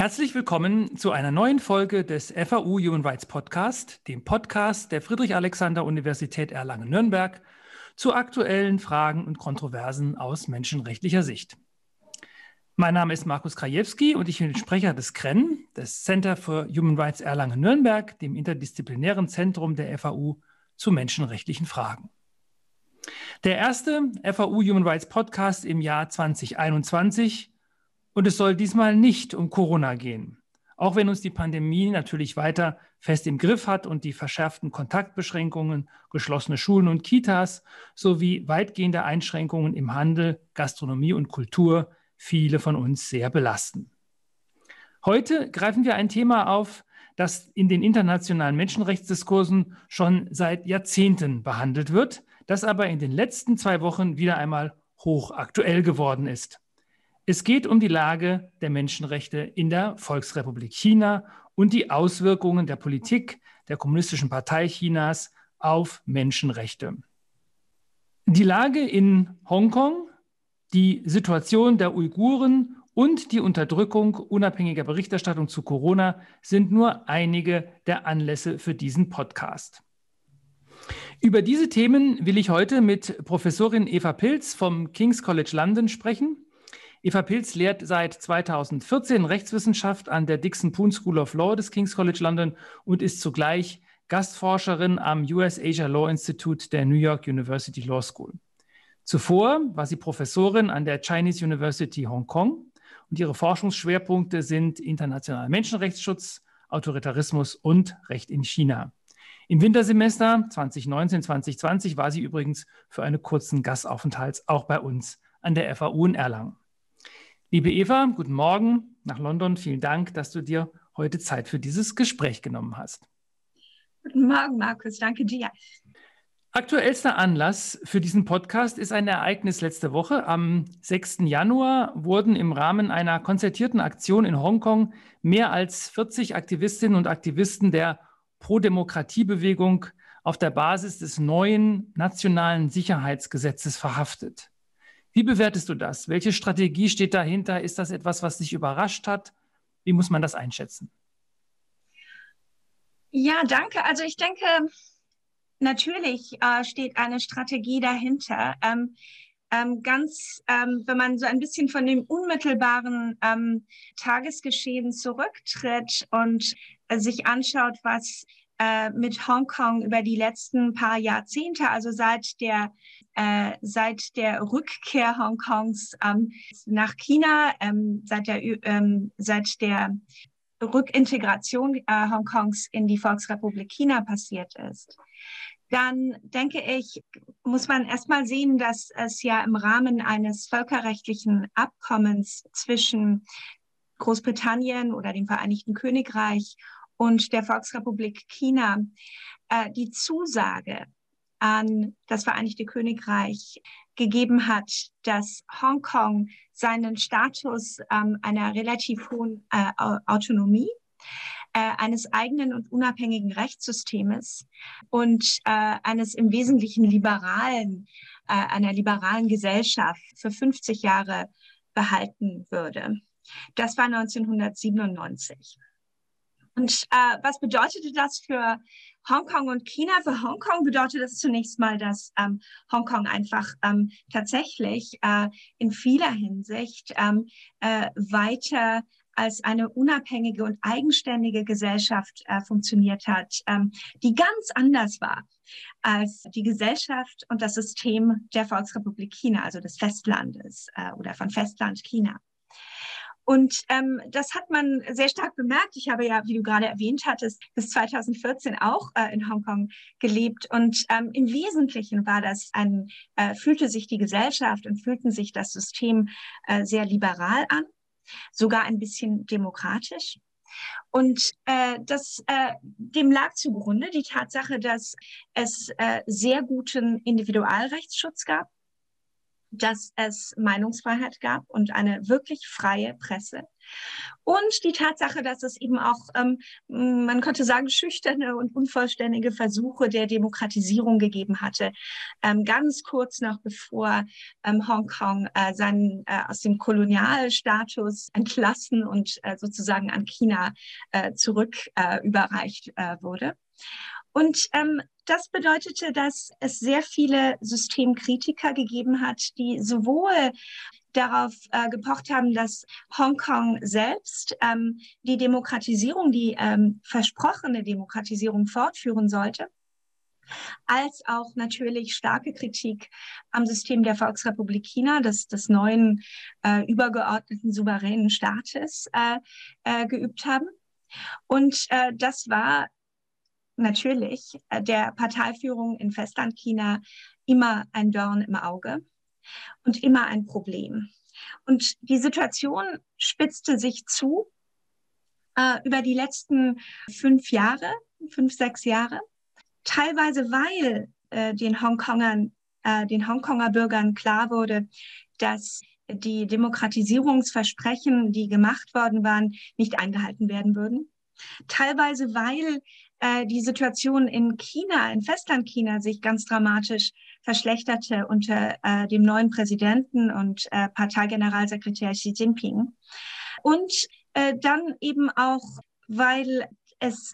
Herzlich willkommen zu einer neuen Folge des FAU Human Rights Podcast, dem Podcast der Friedrich-Alexander-Universität Erlangen-Nürnberg zu aktuellen Fragen und Kontroversen aus menschenrechtlicher Sicht. Mein Name ist Markus Krajewski und ich bin Sprecher des CREN, des Center for Human Rights Erlangen-Nürnberg, dem interdisziplinären Zentrum der FAU zu menschenrechtlichen Fragen. Der erste FAU Human Rights Podcast im Jahr 2021 und es soll diesmal nicht um Corona gehen. Auch wenn uns die Pandemie natürlich weiter fest im Griff hat und die verschärften Kontaktbeschränkungen, geschlossene Schulen und Kitas sowie weitgehende Einschränkungen im Handel, Gastronomie und Kultur viele von uns sehr belasten. Heute greifen wir ein Thema auf, das in den internationalen Menschenrechtsdiskursen schon seit Jahrzehnten behandelt wird, das aber in den letzten zwei Wochen wieder einmal hochaktuell geworden ist. Es geht um die Lage der Menschenrechte in der Volksrepublik China und die Auswirkungen der Politik der Kommunistischen Partei Chinas auf Menschenrechte. Die Lage in Hongkong, die Situation der Uiguren und die Unterdrückung unabhängiger Berichterstattung zu Corona sind nur einige der Anlässe für diesen Podcast. Über diese Themen will ich heute mit Professorin Eva Pilz vom King's College London sprechen. Eva Pilz lehrt seit 2014 Rechtswissenschaft an der Dixon Poon School of Law des King's College London und ist zugleich Gastforscherin am US Asia Law Institute der New York University Law School. Zuvor war sie Professorin an der Chinese University Hong Kong und ihre Forschungsschwerpunkte sind internationaler Menschenrechtsschutz, Autoritarismus und Recht in China. Im Wintersemester 2019-2020 war sie übrigens für einen kurzen Gastaufenthalt auch bei uns an der FAU in Erlangen. Liebe Eva, guten Morgen nach London. Vielen Dank, dass du dir heute Zeit für dieses Gespräch genommen hast. Guten Morgen, Markus. Danke dir. Aktuellster Anlass für diesen Podcast ist ein Ereignis letzte Woche. Am 6. Januar wurden im Rahmen einer konzertierten Aktion in Hongkong mehr als 40 Aktivistinnen und Aktivisten der Pro-Demokratie-Bewegung auf der Basis des neuen nationalen Sicherheitsgesetzes verhaftet. Wie bewertest du das? Welche Strategie steht dahinter? Ist das etwas, was dich überrascht hat? Wie muss man das einschätzen? Ja, danke. Also ich denke, natürlich äh, steht eine Strategie dahinter. Ähm, ähm, ganz, ähm, wenn man so ein bisschen von dem unmittelbaren ähm, Tagesgeschehen zurücktritt und äh, sich anschaut, was äh, mit Hongkong über die letzten paar Jahrzehnte, also seit der äh, seit der Rückkehr Hongkongs ähm, nach China, ähm, seit der, ähm, seit der Rückintegration äh, Hongkongs in die Volksrepublik China passiert ist, dann denke ich, muss man erstmal sehen, dass es ja im Rahmen eines völkerrechtlichen Abkommens zwischen Großbritannien oder dem Vereinigten Königreich und der Volksrepublik China äh, die Zusage an das Vereinigte Königreich gegeben hat, dass Hongkong seinen Status ähm, einer relativ hohen äh, Autonomie äh, eines eigenen und unabhängigen Rechtssystems und äh, eines im Wesentlichen liberalen, äh, einer liberalen Gesellschaft für 50 Jahre behalten würde. Das war 1997. Und äh, was bedeutete das für Hongkong und China? Für Hongkong bedeutet das zunächst mal, dass ähm, Hongkong einfach ähm, tatsächlich äh, in vieler Hinsicht ähm, äh, weiter als eine unabhängige und eigenständige Gesellschaft äh, funktioniert hat, ähm, die ganz anders war als die Gesellschaft und das System der Volksrepublik China, also des Festlandes äh, oder von Festland China. Und ähm, das hat man sehr stark bemerkt. Ich habe ja, wie du gerade erwähnt hattest, bis 2014 auch äh, in Hongkong gelebt. Und ähm, im Wesentlichen war das ein, äh, fühlte sich die Gesellschaft und fühlten sich das System äh, sehr liberal an, sogar ein bisschen demokratisch. Und äh, das, äh, dem lag zugrunde die Tatsache, dass es äh, sehr guten Individualrechtsschutz gab dass es Meinungsfreiheit gab und eine wirklich freie Presse, Und die Tatsache, dass es eben auch, ähm, man könnte sagen, schüchterne und unvollständige Versuche der Demokratisierung gegeben hatte, ähm, ganz kurz noch bevor ähm, Hongkong äh, seinen, äh, aus dem Kolonialstatus entlassen und äh, sozusagen an China äh, zurück äh, überreicht äh, wurde. Und ähm, das bedeutete, dass es sehr viele Systemkritiker gegeben hat, die sowohl darauf äh, gepocht haben, dass Hongkong selbst ähm, die Demokratisierung, die ähm, versprochene Demokratisierung fortführen sollte, als auch natürlich starke Kritik am System der Volksrepublik China, des, des neuen äh, übergeordneten souveränen Staates äh, äh, geübt haben. Und äh, das war natürlich äh, der Parteiführung in Festlandchina immer ein Dorn im Auge und immer ein Problem. Und die Situation spitzte sich zu äh, über die letzten fünf Jahre, fünf, sechs Jahre, teilweise weil äh, den Hongkongern, äh, den Hongkonger Bürgern klar wurde, dass die Demokratisierungsversprechen, die gemacht worden waren, nicht eingehalten werden würden. Teilweise, weil äh, die Situation in China, in Festlandchina, sich ganz dramatisch verschlechterte unter äh, dem neuen Präsidenten und äh, Parteigeneralsekretär Xi Jinping. Und äh, dann eben auch, weil es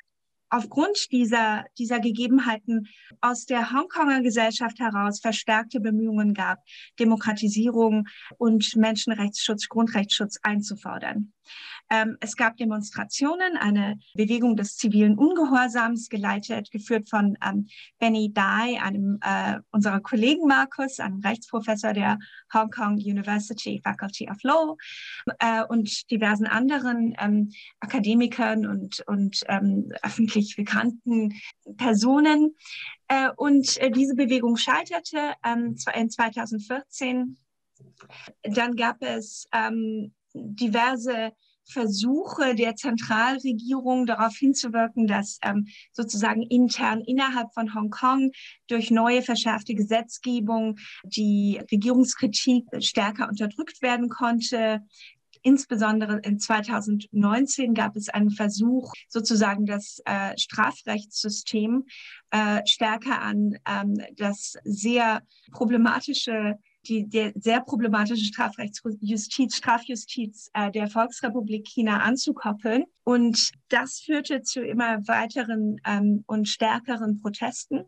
aufgrund dieser, dieser Gegebenheiten aus der Hongkonger Gesellschaft heraus verstärkte Bemühungen gab, Demokratisierung und Menschenrechtsschutz, Grundrechtsschutz einzufordern. Ähm, es gab Demonstrationen, eine Bewegung des zivilen Ungehorsams, geleitet, geführt von ähm, Benny Dai, einem äh, unserer Kollegen Markus, einem Rechtsprofessor der Hong Kong University Faculty of Law äh, und diversen anderen ähm, Akademikern und, und ähm, öffentlich bekannten Personen. Äh, und äh, diese Bewegung scheiterte ähm, in 2014. Dann gab es ähm, diverse Versuche der Zentralregierung darauf hinzuwirken, dass ähm, sozusagen intern innerhalb von Hongkong durch neue verschärfte Gesetzgebung die Regierungskritik stärker unterdrückt werden konnte. Insbesondere in 2019 gab es einen Versuch, sozusagen das äh, Strafrechtssystem äh, stärker an ähm, das sehr problematische die der sehr problematische Strafrechtsjustiz, Strafjustiz äh, der Volksrepublik China anzukoppeln. Und das führte zu immer weiteren ähm, und stärkeren Protesten.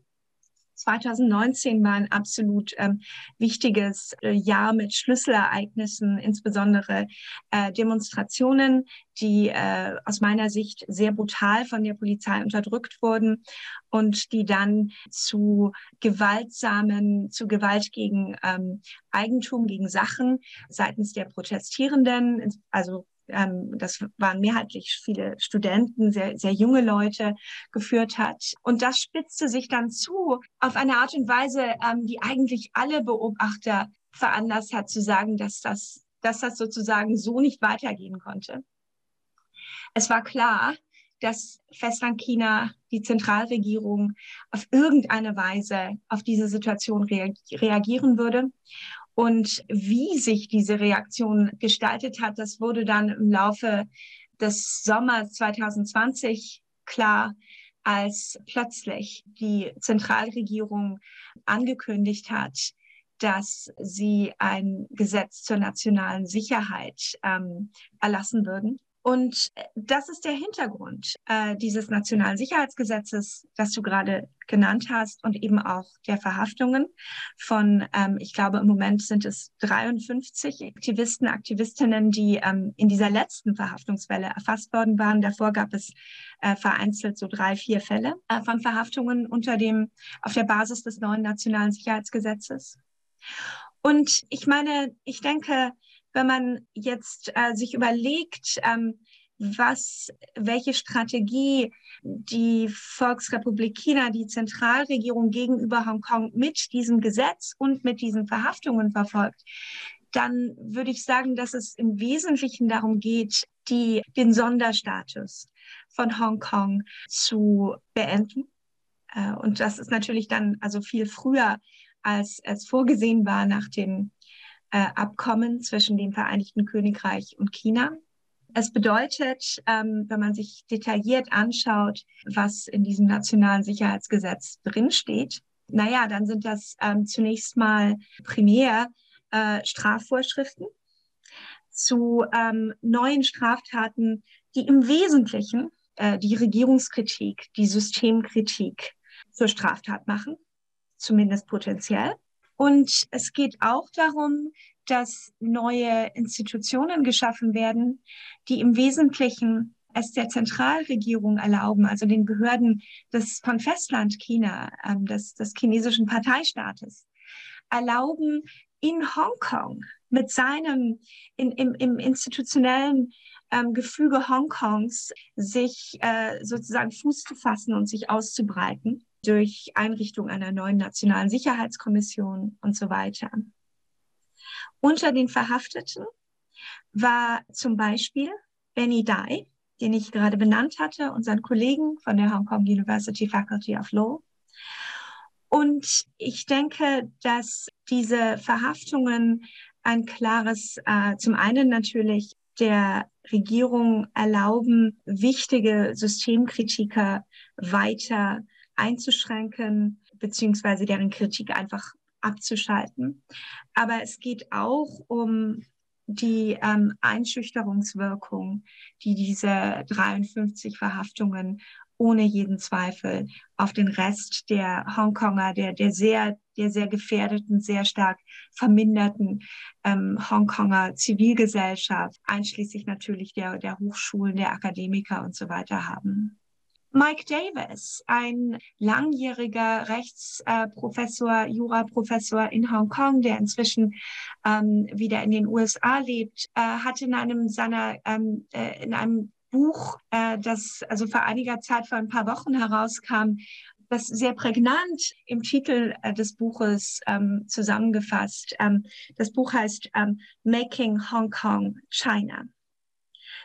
2019 war ein absolut ähm, wichtiges äh, Jahr mit Schlüsselereignissen, insbesondere äh, Demonstrationen, die äh, aus meiner Sicht sehr brutal von der Polizei unterdrückt wurden und die dann zu gewaltsamen, zu Gewalt gegen ähm, Eigentum, gegen Sachen seitens der Protestierenden, also ähm, das waren mehrheitlich viele Studenten, sehr, sehr junge Leute geführt hat. Und das spitzte sich dann zu auf eine Art und Weise, ähm, die eigentlich alle Beobachter veranlasst hat zu sagen, dass das, dass das sozusagen so nicht weitergehen konnte. Es war klar, dass Festlandchina, die Zentralregierung auf irgendeine Weise auf diese Situation reagieren würde. Und wie sich diese Reaktion gestaltet hat, das wurde dann im Laufe des Sommers 2020 klar, als plötzlich die Zentralregierung angekündigt hat, dass sie ein Gesetz zur nationalen Sicherheit ähm, erlassen würden. Und äh, das ist der Hintergrund äh, dieses nationalen Sicherheitsgesetzes, das du gerade genannt hast und eben auch der Verhaftungen von, ähm, ich glaube, im Moment sind es 53 Aktivisten, Aktivistinnen, die ähm, in dieser letzten Verhaftungswelle erfasst worden waren. Davor gab es äh, vereinzelt so drei, vier Fälle äh, von Verhaftungen unter dem, auf der Basis des neuen nationalen Sicherheitsgesetzes. Und ich meine, ich denke, wenn man jetzt äh, sich überlegt, ähm, was, welche Strategie die Volksrepublik China, die Zentralregierung gegenüber Hongkong mit diesem Gesetz und mit diesen Verhaftungen verfolgt, dann würde ich sagen, dass es im Wesentlichen darum geht, die, den Sonderstatus von Hongkong zu beenden. Äh, und das ist natürlich dann also viel früher, als es vorgesehen war nach dem äh, Abkommen zwischen dem Vereinigten Königreich und China. Es bedeutet, ähm, wenn man sich detailliert anschaut, was in diesem nationalen Sicherheitsgesetz drinsteht, naja, dann sind das ähm, zunächst mal primär äh, Strafvorschriften zu ähm, neuen Straftaten, die im Wesentlichen äh, die Regierungskritik, die Systemkritik zur Straftat machen, zumindest potenziell. Und es geht auch darum, dass neue Institutionen geschaffen werden, die im Wesentlichen es der Zentralregierung erlauben, also den Behörden des, von Festland China, ähm, des, des chinesischen Parteistaates, erlauben, in Hongkong mit seinem, in, im, im institutionellen ähm, Gefüge Hongkongs sich äh, sozusagen Fuß zu fassen und sich auszubreiten durch Einrichtung einer neuen nationalen Sicherheitskommission und so weiter. Unter den Verhafteten war zum Beispiel Benny Dai, den ich gerade benannt hatte, unseren Kollegen von der Hong Kong University Faculty of Law. Und ich denke, dass diese Verhaftungen ein klares, äh, zum einen natürlich der Regierung erlauben, wichtige Systemkritiker weiter einzuschränken, beziehungsweise deren Kritik einfach abzuschalten. Aber es geht auch um die ähm, Einschüchterungswirkung, die diese 53 Verhaftungen ohne jeden Zweifel auf den Rest der Hongkonger, der, der sehr, der sehr gefährdeten, sehr stark verminderten ähm, Hongkonger Zivilgesellschaft, einschließlich natürlich der, der Hochschulen, der Akademiker und so weiter haben. Mike Davis, ein langjähriger Rechtsprofessor, äh, Juraprofessor in Hongkong, der inzwischen ähm, wieder in den USA lebt, äh, hat in einem seiner ähm, äh, in einem Buch, äh, das also vor einiger Zeit vor ein paar Wochen herauskam, das sehr prägnant im Titel äh, des Buches ähm, zusammengefasst. Ähm, das Buch heißt ähm, Making Hong Kong China.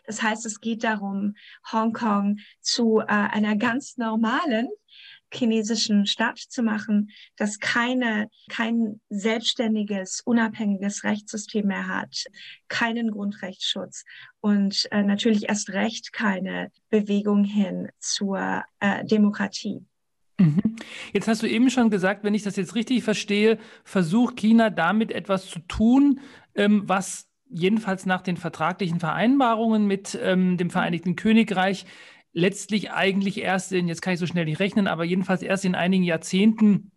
Das heißt, es geht darum, Hongkong zu äh, einer ganz normalen chinesischen Stadt zu machen, das keine, kein selbstständiges, unabhängiges Rechtssystem mehr hat, keinen Grundrechtsschutz und äh, natürlich erst recht keine Bewegung hin zur äh, Demokratie. Mhm. Jetzt hast du eben schon gesagt, wenn ich das jetzt richtig verstehe, versucht China damit etwas zu tun, ähm, was jedenfalls nach den vertraglichen Vereinbarungen mit ähm, dem Vereinigten Königreich letztlich eigentlich erst in, jetzt kann ich so schnell nicht rechnen, aber jedenfalls erst in einigen Jahrzehnten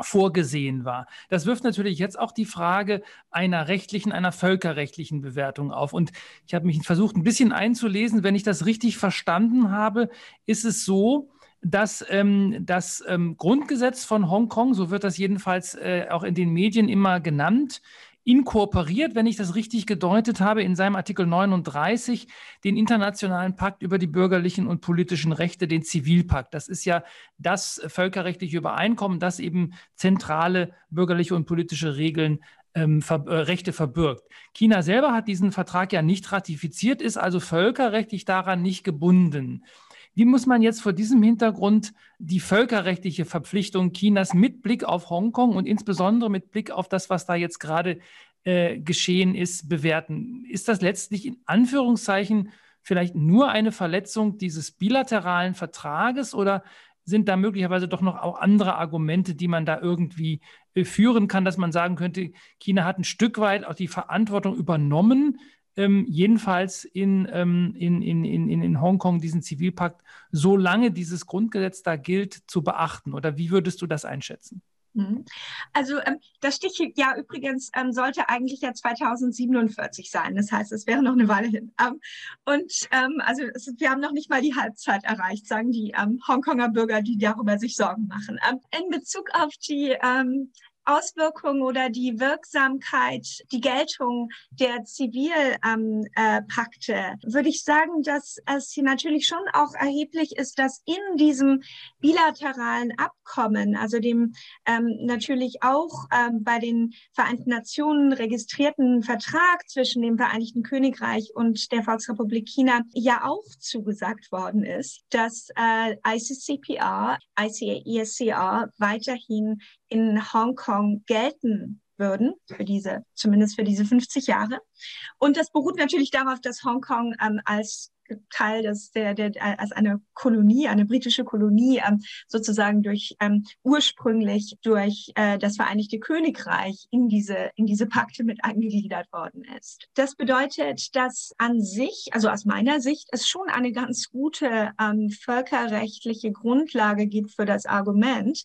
vorgesehen war. Das wirft natürlich jetzt auch die Frage einer rechtlichen, einer völkerrechtlichen Bewertung auf. Und ich habe mich versucht, ein bisschen einzulesen. Wenn ich das richtig verstanden habe, ist es so, dass ähm, das ähm, Grundgesetz von Hongkong, so wird das jedenfalls äh, auch in den Medien immer genannt, inkorporiert, wenn ich das richtig gedeutet habe, in seinem Artikel 39 den Internationalen Pakt über die bürgerlichen und politischen Rechte, den Zivilpakt. Das ist ja das völkerrechtliche Übereinkommen, das eben zentrale bürgerliche und politische Regeln ähm, ver äh, Rechte verbirgt. China selber hat diesen Vertrag ja nicht ratifiziert, ist also völkerrechtlich daran nicht gebunden. Wie muss man jetzt vor diesem Hintergrund die völkerrechtliche Verpflichtung Chinas mit Blick auf Hongkong und insbesondere mit Blick auf das, was da jetzt gerade äh, geschehen ist, bewerten? Ist das letztlich in Anführungszeichen vielleicht nur eine Verletzung dieses bilateralen Vertrages oder sind da möglicherweise doch noch auch andere Argumente, die man da irgendwie äh, führen kann, dass man sagen könnte, China hat ein Stück weit auch die Verantwortung übernommen, ähm, jedenfalls in, ähm, in, in, in, in Hongkong diesen Zivilpakt, solange dieses Grundgesetz da gilt, zu beachten? Oder wie würdest du das einschätzen? Mhm. Also ähm, das Stichjahr übrigens ähm, sollte eigentlich ja 2047 sein. Das heißt, es wäre noch eine Weile hin. Ähm, und ähm, also es, wir haben noch nicht mal die Halbzeit erreicht, sagen die ähm, Hongkonger Bürger, die darüber sich Sorgen machen. Ähm, in Bezug auf die Auswirkungen oder die Wirksamkeit, die Geltung der Zivilpakte, ähm, äh, würde ich sagen, dass es hier natürlich schon auch erheblich ist, dass in diesem bilateralen Abkommen, also dem ähm, natürlich auch ähm, bei den Vereinten Nationen registrierten Vertrag zwischen dem Vereinigten Königreich und der Volksrepublik China, ja auch zugesagt worden ist, dass äh, ICCPR, ICAESCR weiterhin in Hongkong gelten würden, für diese, zumindest für diese 50 Jahre. Und das beruht natürlich darauf, dass Hongkong ähm, als Teil des, der, der, als eine Kolonie, eine britische Kolonie, ähm, sozusagen durch ähm, ursprünglich durch äh, das Vereinigte Königreich in diese, in diese Pakte mit eingegliedert worden ist. Das bedeutet, dass an sich, also aus meiner Sicht, es schon eine ganz gute ähm, völkerrechtliche Grundlage gibt für das Argument,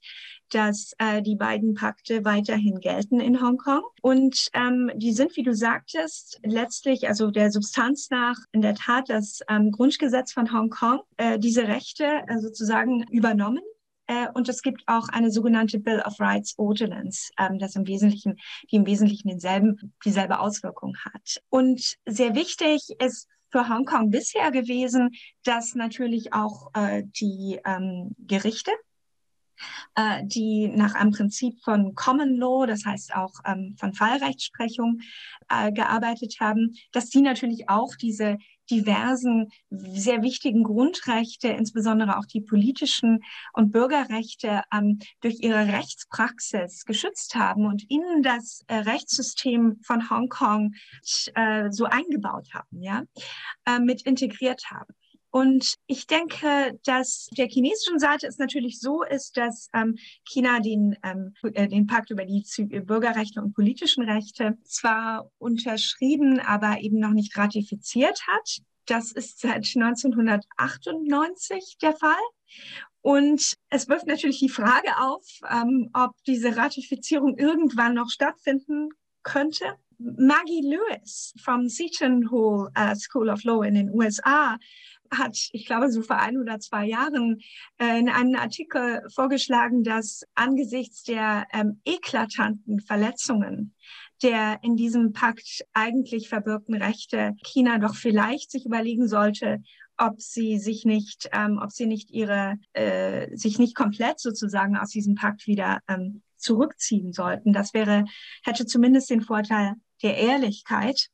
dass äh, die beiden Pakte weiterhin gelten in Hongkong. Und ähm, die sind, wie du sagtest, letztlich, also der Substanz nach, in der Tat das ähm, Grundgesetz von Hongkong, äh, diese Rechte äh, sozusagen übernommen. Äh, und es gibt auch eine sogenannte Bill of Rights Ordinance, ähm, das im Wesentlichen, die im Wesentlichen denselben, dieselbe Auswirkung hat. Und sehr wichtig ist für Hongkong bisher gewesen, dass natürlich auch äh, die ähm, Gerichte äh, die nach einem Prinzip von Common Law, das heißt auch ähm, von Fallrechtsprechung, äh, gearbeitet haben, dass sie natürlich auch diese diversen, sehr wichtigen Grundrechte, insbesondere auch die politischen und Bürgerrechte, ähm, durch ihre Rechtspraxis geschützt haben und in das äh, Rechtssystem von Hongkong äh, so eingebaut haben, ja, äh, mit integriert haben. Und ich denke, dass der chinesischen Seite es natürlich so ist, dass ähm, China den, ähm, äh, den Pakt über die Bürgerrechte und politischen Rechte zwar unterschrieben, aber eben noch nicht ratifiziert hat. Das ist seit 1998 der Fall. Und es wirft natürlich die Frage auf, ähm, ob diese Ratifizierung irgendwann noch stattfinden könnte. Maggie Lewis vom Seton Hall uh, School of Law in den USA hat, ich glaube, so vor ein oder zwei Jahren äh, in einem Artikel vorgeschlagen, dass angesichts der ähm, eklatanten Verletzungen der in diesem Pakt eigentlich verbürgten Rechte China doch vielleicht sich überlegen sollte, ob sie sich nicht, ähm, ob sie nicht ihre, äh, sich nicht komplett sozusagen aus diesem Pakt wieder ähm, zurückziehen sollten. Das wäre, hätte zumindest den Vorteil der Ehrlichkeit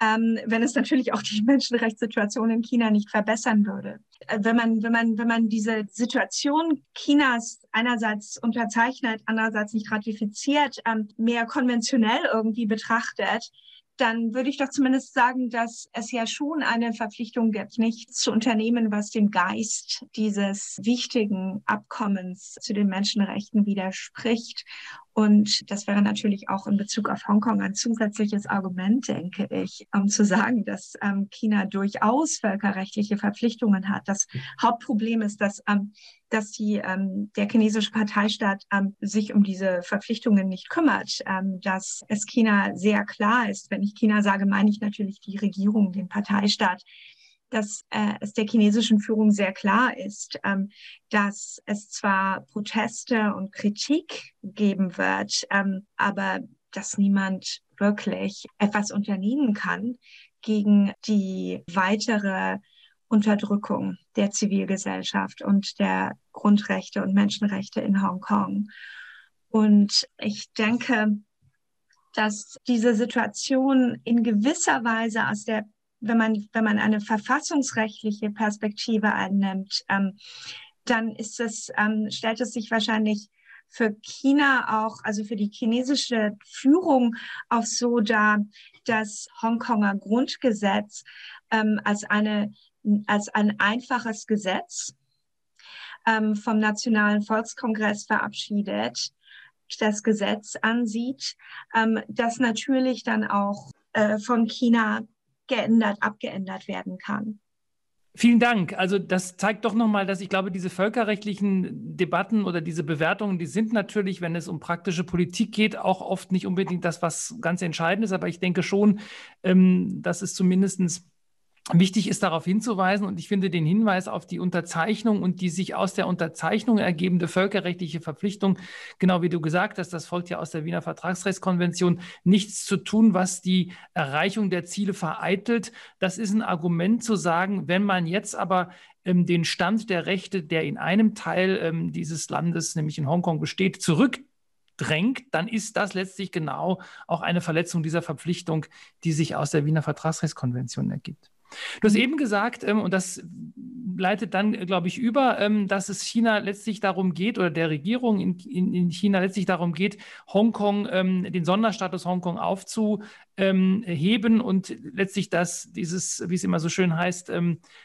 ähm, wenn es natürlich auch die Menschenrechtssituation in China nicht verbessern würde. Äh, wenn man, wenn man, wenn man diese Situation Chinas einerseits unterzeichnet, andererseits nicht ratifiziert, ähm, mehr konventionell irgendwie betrachtet, dann würde ich doch zumindest sagen, dass es ja schon eine Verpflichtung gibt, nichts zu unternehmen, was dem Geist dieses wichtigen Abkommens zu den Menschenrechten widerspricht. Und das wäre natürlich auch in Bezug auf Hongkong ein zusätzliches Argument, denke ich, um zu sagen, dass ähm, China durchaus völkerrechtliche Verpflichtungen hat. Das Hauptproblem ist, dass, ähm, dass die, ähm, der chinesische Parteistaat ähm, sich um diese Verpflichtungen nicht kümmert, ähm, dass es China sehr klar ist. Wenn ich China sage, meine ich natürlich die Regierung, den Parteistaat dass äh, es der chinesischen Führung sehr klar ist, ähm, dass es zwar Proteste und Kritik geben wird, ähm, aber dass niemand wirklich etwas unternehmen kann gegen die weitere Unterdrückung der Zivilgesellschaft und der Grundrechte und Menschenrechte in Hongkong. Und ich denke, dass diese Situation in gewisser Weise aus der wenn man, wenn man eine verfassungsrechtliche Perspektive einnimmt, ähm, dann ist es, ähm, stellt es sich wahrscheinlich für China auch, also für die chinesische Führung auch so dar, dass Hongkonger Grundgesetz ähm, als eine, als ein einfaches Gesetz ähm, vom Nationalen Volkskongress verabschiedet, das Gesetz ansieht, ähm, das natürlich dann auch äh, von China geändert, abgeändert werden kann. Vielen Dank. Also das zeigt doch nochmal, dass ich glaube, diese völkerrechtlichen Debatten oder diese Bewertungen, die sind natürlich, wenn es um praktische Politik geht, auch oft nicht unbedingt das, was ganz entscheidend ist. Aber ich denke schon, ähm, dass es zumindest Wichtig ist darauf hinzuweisen, und ich finde den Hinweis auf die Unterzeichnung und die sich aus der Unterzeichnung ergebende völkerrechtliche Verpflichtung, genau wie du gesagt hast, das folgt ja aus der Wiener Vertragsrechtskonvention, nichts zu tun, was die Erreichung der Ziele vereitelt. Das ist ein Argument zu sagen, wenn man jetzt aber ähm, den Stand der Rechte, der in einem Teil ähm, dieses Landes, nämlich in Hongkong besteht, zurückdrängt, dann ist das letztlich genau auch eine Verletzung dieser Verpflichtung, die sich aus der Wiener Vertragsrechtskonvention ergibt. Du hast eben gesagt, ähm, und das leitet dann, glaube ich, über, ähm, dass es China letztlich darum geht oder der Regierung in, in, in China letztlich darum geht, Hongkong, ähm, den Sonderstatus Hongkong aufzuheben und letztlich das, dieses, wie es immer so schön heißt,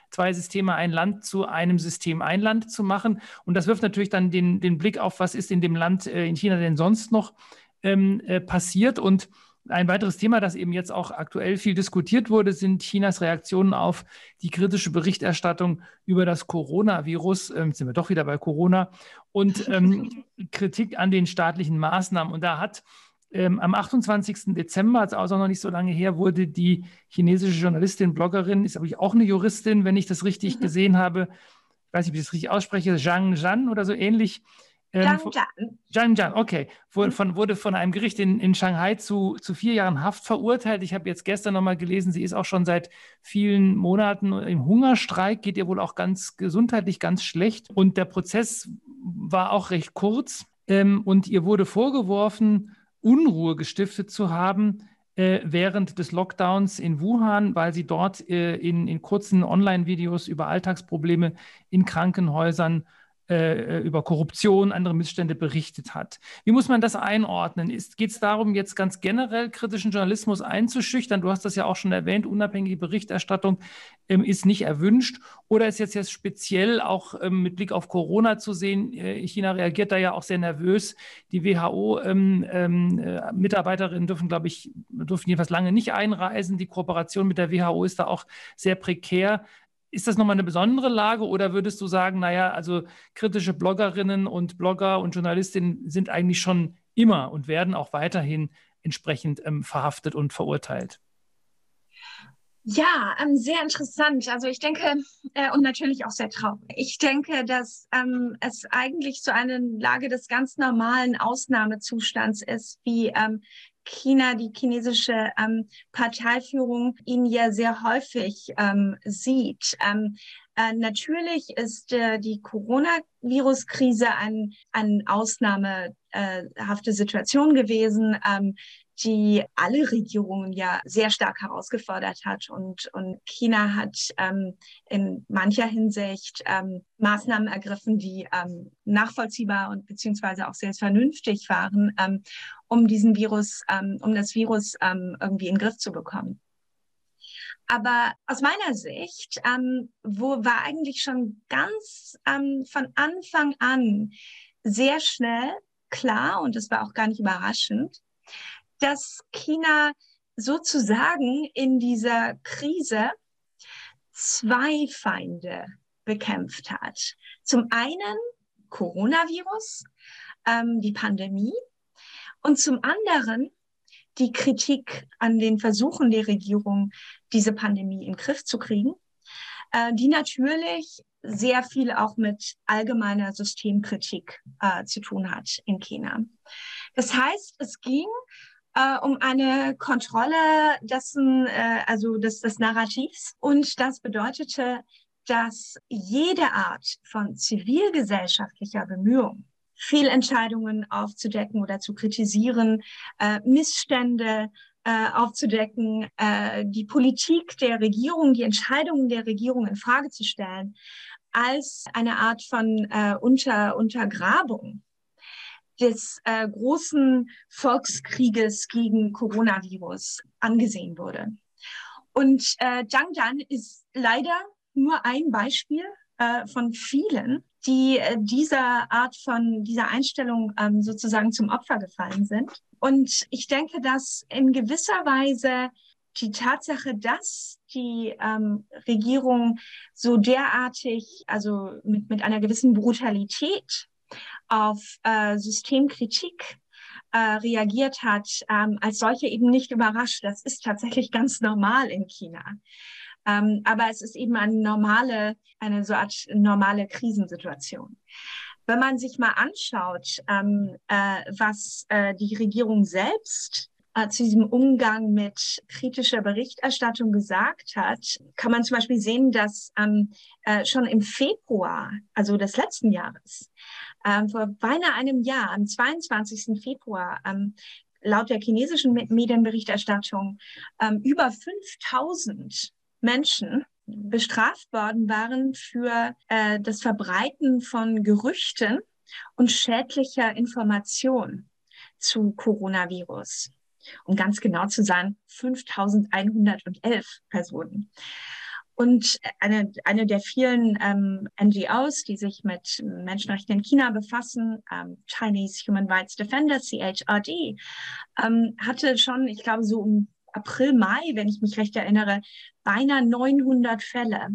zwei Systeme, ein Land zu einem System, ein Land zu machen. Und das wirft natürlich dann den, den Blick auf, was ist in dem Land äh, in China denn sonst noch äh, passiert und ein weiteres Thema, das eben jetzt auch aktuell viel diskutiert wurde, sind Chinas Reaktionen auf die kritische Berichterstattung über das Coronavirus. Ähm, sind wir doch wieder bei Corona und ähm, Kritik an den staatlichen Maßnahmen. Und da hat ähm, am 28. Dezember, also auch noch nicht so lange her, wurde die chinesische Journalistin, Bloggerin, ist aber auch eine Juristin, wenn ich das richtig mhm. gesehen habe, ich weiß nicht, wie ich das richtig ausspreche, Zhang Zhan oder so ähnlich, ähm, Zhang okay. Wurde von, wurde von einem Gericht in, in Shanghai zu, zu vier Jahren Haft verurteilt. Ich habe jetzt gestern nochmal gelesen, sie ist auch schon seit vielen Monaten im Hungerstreik, geht ihr wohl auch ganz gesundheitlich ganz schlecht. Und der Prozess war auch recht kurz. Ähm, und ihr wurde vorgeworfen, Unruhe gestiftet zu haben äh, während des Lockdowns in Wuhan, weil sie dort äh, in, in kurzen Online-Videos über Alltagsprobleme in Krankenhäusern äh, über Korruption, andere Missstände berichtet hat. Wie muss man das einordnen? Geht es darum, jetzt ganz generell kritischen Journalismus einzuschüchtern? Du hast das ja auch schon erwähnt, unabhängige Berichterstattung ähm, ist nicht erwünscht. Oder ist jetzt, jetzt speziell auch ähm, mit Blick auf Corona zu sehen, äh, China reagiert da ja auch sehr nervös. Die WHO-Mitarbeiterinnen ähm, ähm äh, dürfen, glaube ich, dürfen jedenfalls lange nicht einreisen. Die Kooperation mit der WHO ist da auch sehr prekär. Ist das nochmal eine besondere Lage oder würdest du sagen, naja, also kritische Bloggerinnen und Blogger und Journalistinnen sind eigentlich schon immer und werden auch weiterhin entsprechend ähm, verhaftet und verurteilt? Ja, ähm, sehr interessant. Also ich denke, äh, und natürlich auch sehr traurig. Ich denke, dass ähm, es eigentlich so eine Lage des ganz normalen Ausnahmezustands ist, wie ähm, China, die chinesische ähm, Parteiführung ihn ja sehr häufig ähm, sieht. Ähm, äh, natürlich ist äh, die Coronavirus-Krise ein, eine ausnahmehafte Situation gewesen. Ähm, die alle Regierungen ja sehr stark herausgefordert hat. Und, und China hat ähm, in mancher Hinsicht ähm, Maßnahmen ergriffen, die ähm, nachvollziehbar und beziehungsweise auch sehr vernünftig waren, ähm, um diesen Virus, ähm, um das Virus ähm, irgendwie in den Griff zu bekommen. Aber aus meiner Sicht, ähm, wo war eigentlich schon ganz ähm, von Anfang an sehr schnell klar, und das war auch gar nicht überraschend, dass China sozusagen in dieser Krise zwei Feinde bekämpft hat. Zum einen Coronavirus, ähm, die Pandemie und zum anderen die Kritik an den Versuchen der Regierung, diese Pandemie in den Griff zu kriegen, äh, die natürlich sehr viel auch mit allgemeiner Systemkritik äh, zu tun hat in China. Das heißt, es ging äh, um eine Kontrolle dessen, äh, also des, des Narrativs. Und das bedeutete, dass jede Art von zivilgesellschaftlicher Bemühung, Fehlentscheidungen aufzudecken oder zu kritisieren, äh, Missstände äh, aufzudecken, äh, die Politik der Regierung, die Entscheidungen der Regierung in Frage zu stellen, als eine Art von äh, Unter Untergrabung des äh, großen Volkskrieges gegen Coronavirus angesehen wurde. Und äh, Zhang Zhan ist leider nur ein Beispiel äh, von vielen, die äh, dieser Art von dieser Einstellung ähm, sozusagen zum Opfer gefallen sind. Und ich denke, dass in gewisser Weise die Tatsache, dass die ähm, Regierung so derartig, also mit, mit einer gewissen Brutalität auf äh, Systemkritik äh, reagiert hat, ähm, als solche eben nicht überrascht. Das ist tatsächlich ganz normal in China. Ähm, aber es ist eben eine normale, eine so Art normale Krisensituation. Wenn man sich mal anschaut, ähm, äh, was äh, die Regierung selbst äh, zu diesem Umgang mit kritischer Berichterstattung gesagt hat, kann man zum Beispiel sehen, dass ähm, äh, schon im Februar, also des letzten Jahres, ähm, vor beinahe einem Jahr, am 22. Februar, ähm, laut der chinesischen Medienberichterstattung, ähm, über 5000 Menschen bestraft worden waren für äh, das Verbreiten von Gerüchten und schädlicher Information zu Coronavirus. Um ganz genau zu sein, 5111 Personen. Und eine, eine der vielen ähm, NGOs, die sich mit Menschenrechten in China befassen, ähm, Chinese Human Rights Defender, CHRD, ähm, hatte schon, ich glaube, so um April, Mai, wenn ich mich recht erinnere, beinahe 900 Fälle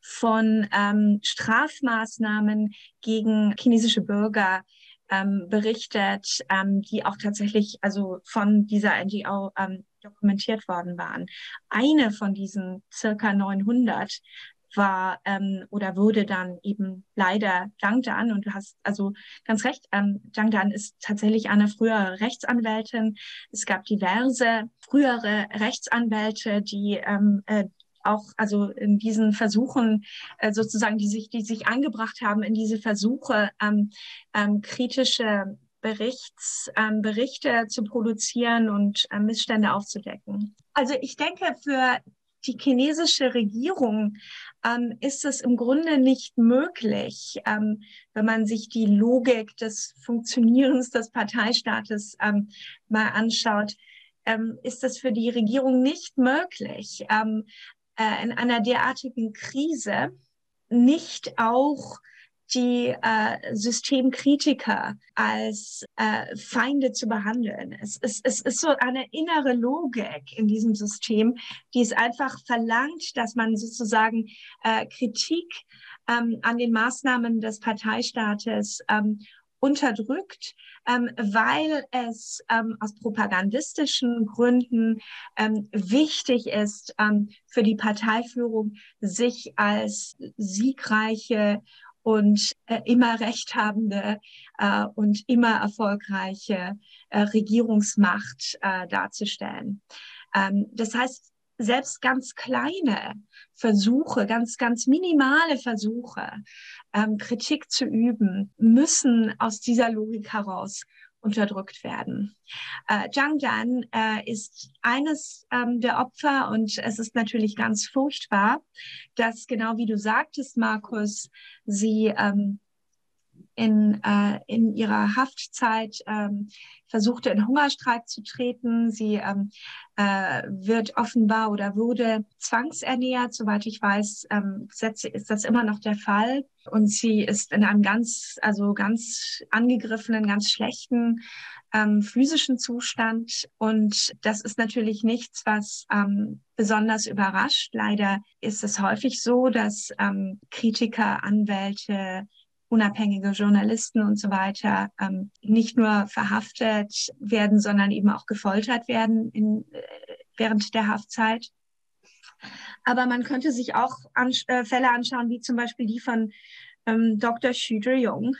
von ähm, Strafmaßnahmen gegen chinesische Bürger ähm, berichtet, ähm, die auch tatsächlich also von dieser NGO ähm, dokumentiert worden waren. Eine von diesen circa 900 war ähm, oder wurde dann eben leider Zhang Dan und du hast also ganz recht, ähm, Zhang Dan ist tatsächlich eine frühere Rechtsanwältin. Es gab diverse frühere Rechtsanwälte, die ähm, äh, auch also in diesen Versuchen äh, sozusagen, die sich, die sich eingebracht haben in diese Versuche, ähm, ähm, kritische Berichts, ähm, Berichte zu produzieren und äh, Missstände aufzudecken. Also ich denke, für die chinesische Regierung ähm, ist es im Grunde nicht möglich, ähm, wenn man sich die Logik des Funktionierens des Parteistaates ähm, mal anschaut, ähm, ist es für die Regierung nicht möglich, ähm, äh, in einer derartigen Krise nicht auch die äh, Systemkritiker als äh, Feinde zu behandeln. Es, es, es ist so eine innere Logik in diesem System, die es einfach verlangt, dass man sozusagen äh, Kritik ähm, an den Maßnahmen des Parteistaates ähm, unterdrückt, ähm, weil es ähm, aus propagandistischen Gründen ähm, wichtig ist ähm, für die Parteiführung, sich als siegreiche und äh, immer rechthabende äh, und immer erfolgreiche äh, Regierungsmacht äh, darzustellen. Ähm, das heißt, selbst ganz kleine Versuche, ganz, ganz minimale Versuche, ähm, Kritik zu üben, müssen aus dieser Logik heraus unterdrückt werden. Äh, Zhang Dan äh, ist eines ähm, der Opfer und es ist natürlich ganz furchtbar, dass genau wie du sagtest, Markus, sie ähm, in, äh, in ihrer Haftzeit ähm, versuchte in Hungerstreik zu treten. Sie ähm, äh, wird offenbar oder wurde zwangsernährt. Soweit ich weiß, ähm, ist das immer noch der Fall. Und sie ist in einem ganz, also ganz angegriffenen, ganz schlechten ähm, physischen Zustand. Und das ist natürlich nichts, was ähm, besonders überrascht. Leider ist es häufig so, dass ähm, Kritiker, Anwälte, unabhängige Journalisten und so weiter ähm, nicht nur verhaftet werden, sondern eben auch gefoltert werden in, äh, während der Haftzeit. Aber man könnte sich auch an, äh, Fälle anschauen, wie zum Beispiel die von ähm, Dr. Xu Zhiyong,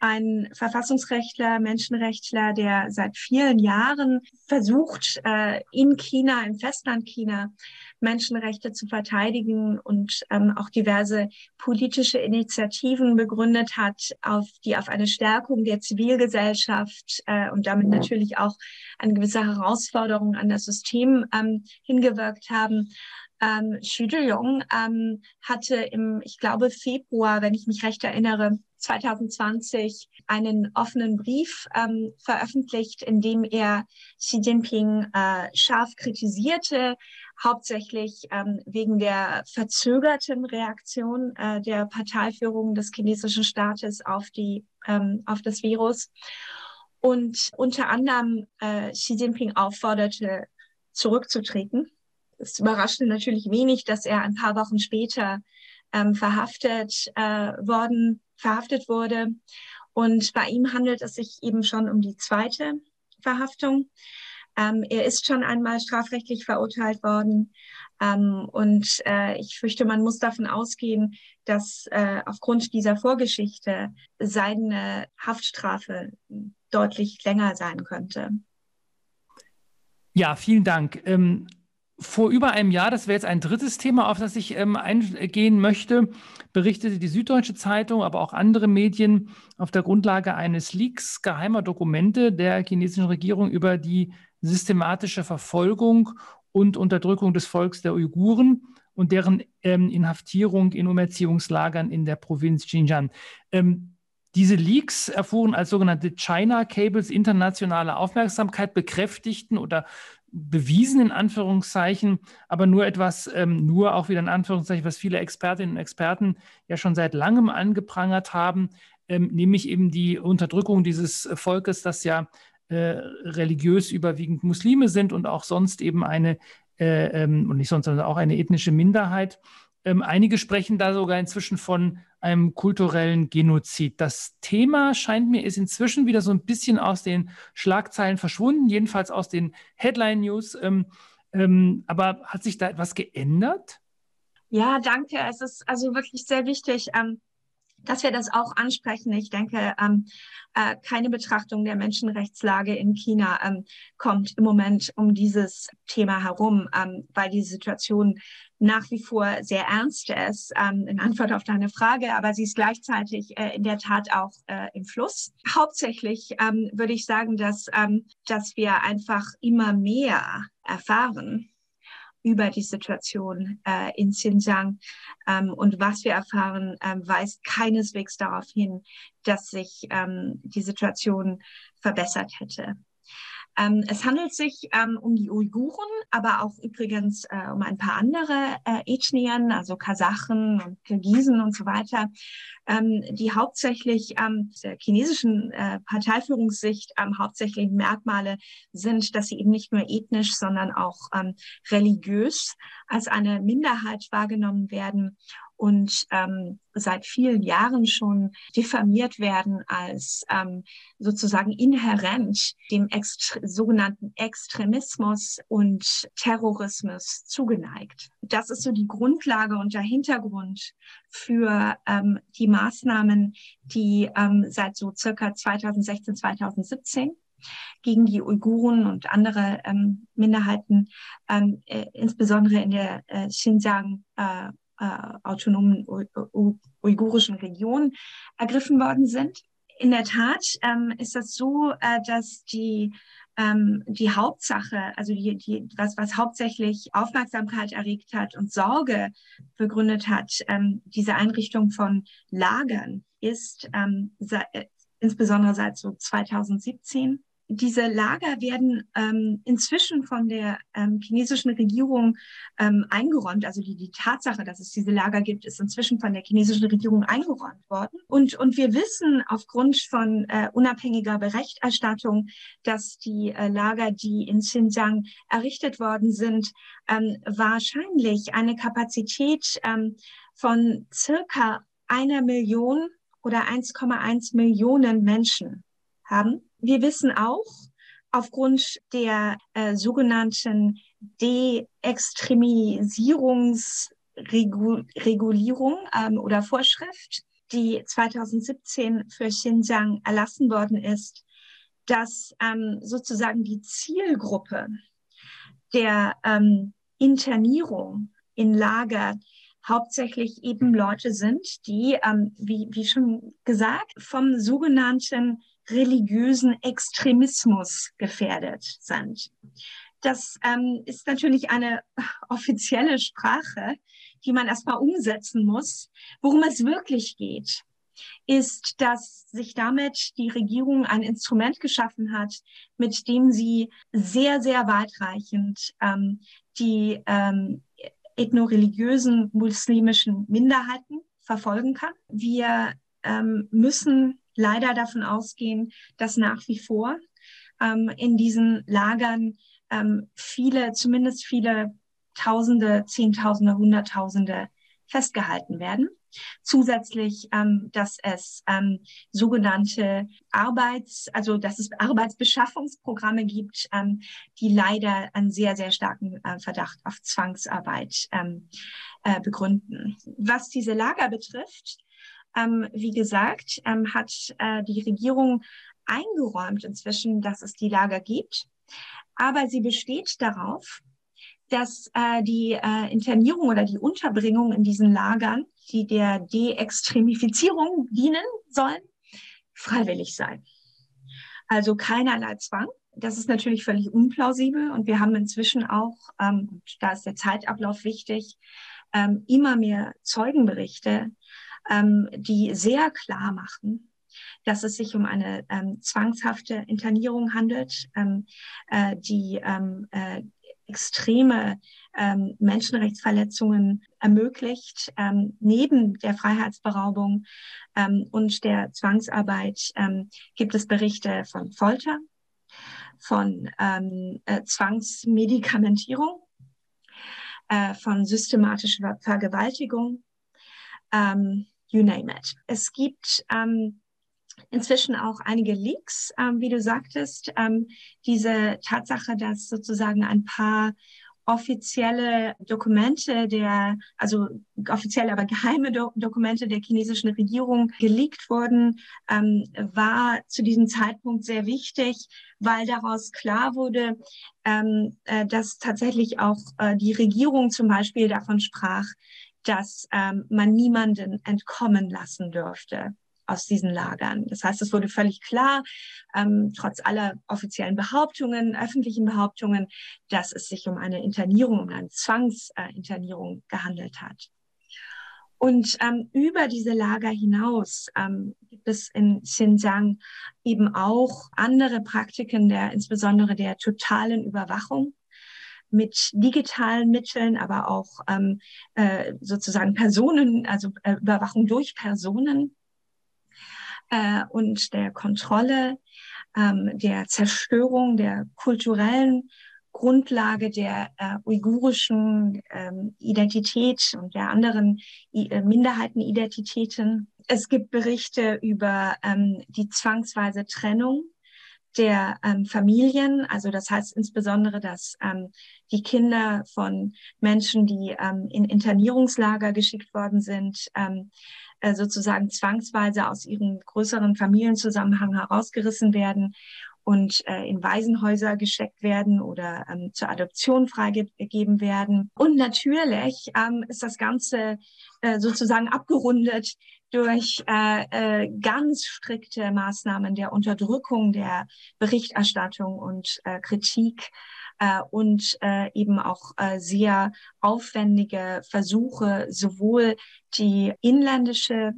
ein Verfassungsrechtler, Menschenrechtler, der seit vielen Jahren versucht, äh, in China, im Festland China, Menschenrechte zu verteidigen und ähm, auch diverse politische Initiativen begründet hat, auf, die auf eine Stärkung der Zivilgesellschaft äh, und damit natürlich auch eine gewisse Herausforderung an das System ähm, hingewirkt haben. Ähm, Xu Zhiyong ähm, hatte im, ich glaube, Februar, wenn ich mich recht erinnere, 2020 einen offenen Brief ähm, veröffentlicht, in dem er Xi Jinping äh, scharf kritisierte, hauptsächlich ähm, wegen der verzögerten Reaktion äh, der Parteiführung des chinesischen Staates auf die ähm, auf das Virus und unter anderem äh, Xi Jinping aufforderte, zurückzutreten. Es überraschte natürlich wenig, dass er ein paar Wochen später ähm, verhaftet äh, worden verhaftet wurde. Und bei ihm handelt es sich eben schon um die zweite Verhaftung. Ähm, er ist schon einmal strafrechtlich verurteilt worden. Ähm, und äh, ich fürchte, man muss davon ausgehen, dass äh, aufgrund dieser Vorgeschichte seine Haftstrafe deutlich länger sein könnte. Ja, vielen Dank. Ähm, vor über einem Jahr, das wäre jetzt ein drittes Thema, auf das ich ähm, eingehen möchte, berichtete die Süddeutsche Zeitung, aber auch andere Medien auf der Grundlage eines Leaks geheimer Dokumente der chinesischen Regierung über die systematische Verfolgung und Unterdrückung des Volks der Uiguren und deren ähm, Inhaftierung in Umerziehungslagern in der Provinz Xinjiang. Ähm, diese Leaks erfuhren als sogenannte China Cables internationale Aufmerksamkeit, bekräftigten oder bewiesen in Anführungszeichen, aber nur etwas, ähm, nur auch wieder in Anführungszeichen, was viele Expertinnen und Experten ja schon seit langem angeprangert haben, ähm, nämlich eben die Unterdrückung dieses Volkes, das ja äh, religiös überwiegend Muslime sind und auch sonst eben eine, äh, ähm, und nicht sonst, sondern auch eine ethnische Minderheit. Ähm, einige sprechen da sogar inzwischen von einem kulturellen Genozid. Das Thema scheint mir ist inzwischen wieder so ein bisschen aus den Schlagzeilen verschwunden, jedenfalls aus den Headline News. Ähm, ähm, aber hat sich da etwas geändert? Ja, danke. Es ist also wirklich sehr wichtig. Ähm, dass wir das auch ansprechen. Ich denke, ähm, äh, keine Betrachtung der Menschenrechtslage in China ähm, kommt im Moment um dieses Thema herum, ähm, weil die Situation nach wie vor sehr ernst ist, ähm, in Antwort auf deine Frage, aber sie ist gleichzeitig äh, in der Tat auch äh, im Fluss. Hauptsächlich ähm, würde ich sagen, dass, ähm, dass wir einfach immer mehr erfahren über die Situation äh, in Xinjiang. Ähm, und was wir erfahren, ähm, weist keineswegs darauf hin, dass sich ähm, die Situation verbessert hätte. Ähm, es handelt sich ähm, um die Uiguren, aber auch übrigens äh, um ein paar andere äh, Ethnien, also Kasachen und Kirgisen und so weiter, ähm, die hauptsächlich ähm, der chinesischen äh, Parteiführungssicht ähm, hauptsächlich Merkmale sind, dass sie eben nicht nur ethnisch, sondern auch ähm, religiös als eine Minderheit wahrgenommen werden und ähm, seit vielen Jahren schon diffamiert werden als ähm, sozusagen inhärent dem Extre sogenannten Extremismus und Terrorismus zugeneigt. Das ist so die Grundlage und der Hintergrund für ähm, die Maßnahmen, die ähm, seit so circa 2016, 2017 gegen die Uiguren und andere ähm, Minderheiten, ähm, äh, insbesondere in der äh, Xinjiang äh, äh, autonomen uigurischen Region ergriffen worden sind. In der Tat ähm, ist das so, äh, dass die ähm, die Hauptsache, also die, die, was, was hauptsächlich Aufmerksamkeit erregt hat und Sorge begründet hat, ähm, diese Einrichtung von Lagern ist ähm, se äh, insbesondere seit so 2017 diese Lager werden ähm, inzwischen von der ähm, chinesischen Regierung ähm, eingeräumt. Also die, die Tatsache, dass es diese Lager gibt, ist inzwischen von der chinesischen Regierung eingeräumt worden. Und, und wir wissen aufgrund von äh, unabhängiger Berichterstattung, dass die äh, Lager, die in Xinjiang errichtet worden sind, ähm, wahrscheinlich eine Kapazität ähm, von circa einer Million oder 1,1 Millionen Menschen haben. Wir wissen auch, aufgrund der äh, sogenannten De-Extremisierungsregulierung ähm, oder Vorschrift, die 2017 für Xinjiang erlassen worden ist, dass ähm, sozusagen die Zielgruppe der ähm, Internierung in Lager hauptsächlich eben Leute sind, die, ähm, wie, wie schon gesagt, vom sogenannten religiösen Extremismus gefährdet sind. Das ähm, ist natürlich eine offizielle Sprache, die man erstmal umsetzen muss. Worum es wirklich geht, ist, dass sich damit die Regierung ein Instrument geschaffen hat, mit dem sie sehr, sehr weitreichend ähm, die ähm, ethnoreligiösen muslimischen Minderheiten verfolgen kann. Wir ähm, müssen leider davon ausgehen, dass nach wie vor ähm, in diesen Lagern ähm, viele, zumindest viele Tausende, Zehntausende, Hunderttausende festgehalten werden. Zusätzlich, ähm, dass es ähm, sogenannte Arbeits-, also dass es Arbeitsbeschaffungsprogramme gibt, ähm, die leider einen sehr, sehr starken äh, Verdacht auf Zwangsarbeit ähm, äh, begründen. Was diese Lager betrifft, ähm, wie gesagt, ähm, hat äh, die Regierung eingeräumt inzwischen, dass es die Lager gibt. Aber sie besteht darauf, dass äh, die äh, Internierung oder die Unterbringung in diesen Lagern, die der Deextremifizierung dienen sollen, freiwillig sein. Also keinerlei Zwang. Das ist natürlich völlig unplausibel und wir haben inzwischen auch, ähm, da ist der Zeitablauf wichtig, ähm, immer mehr Zeugenberichte, ähm, die sehr klar machen, dass es sich um eine ähm, zwangshafte Internierung handelt, ähm, äh, die ähm, äh, extreme ähm, Menschenrechtsverletzungen ermöglicht, ähm, neben der Freiheitsberaubung ähm, und der Zwangsarbeit ähm, gibt es Berichte von Folter, von ähm, äh, Zwangsmedikamentierung, äh, von systematischer Vergewaltigung, ähm, you name it. Es gibt ähm, inzwischen auch einige Leaks, ähm, wie du sagtest. Ähm, diese Tatsache, dass sozusagen ein paar offizielle Dokumente der, also offizielle, aber geheime Do Dokumente der chinesischen Regierung geleakt wurden, ähm, war zu diesem Zeitpunkt sehr wichtig, weil daraus klar wurde, ähm, äh, dass tatsächlich auch äh, die Regierung zum Beispiel davon sprach, dass ähm, man niemanden entkommen lassen dürfte aus diesen Lagern. Das heißt, es wurde völlig klar, ähm, trotz aller offiziellen Behauptungen, öffentlichen Behauptungen, dass es sich um eine Internierung, um eine Zwangsinternierung gehandelt hat. Und ähm, über diese Lager hinaus ähm, gibt es in Xinjiang eben auch andere Praktiken der, insbesondere der totalen Überwachung mit digitalen Mitteln, aber auch ähm, äh, sozusagen Personen, also äh, Überwachung durch Personen äh, und der Kontrolle, ähm, der Zerstörung der kulturellen Grundlage der äh, uigurischen ähm, Identität und der anderen äh, Minderheitenidentitäten. Es gibt Berichte über ähm, die zwangsweise Trennung der ähm, Familien, also das heißt insbesondere, dass ähm, die Kinder von Menschen, die ähm, in Internierungslager geschickt worden sind, ähm, äh, sozusagen zwangsweise aus ihrem größeren Familienzusammenhang herausgerissen werden und äh, in Waisenhäuser gesteckt werden oder ähm, zur Adoption freigegeben werden. Und natürlich ähm, ist das Ganze äh, sozusagen abgerundet durch äh, äh, ganz strikte Maßnahmen der Unterdrückung der Berichterstattung und äh, Kritik äh, und äh, eben auch äh, sehr aufwendige Versuche, sowohl die inländische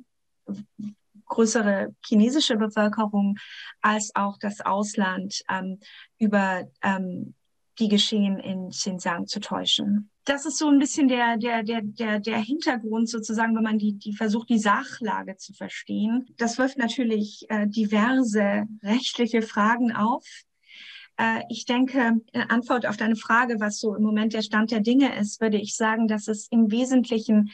größere chinesische Bevölkerung als auch das Ausland ähm, über ähm, die Geschehen in Xinjiang zu täuschen. Das ist so ein bisschen der, der, der, der, der Hintergrund sozusagen, wenn man die, die versucht, die Sachlage zu verstehen. Das wirft natürlich äh, diverse rechtliche Fragen auf. Äh, ich denke, in Antwort auf deine Frage, was so im Moment der Stand der Dinge ist, würde ich sagen, dass es im Wesentlichen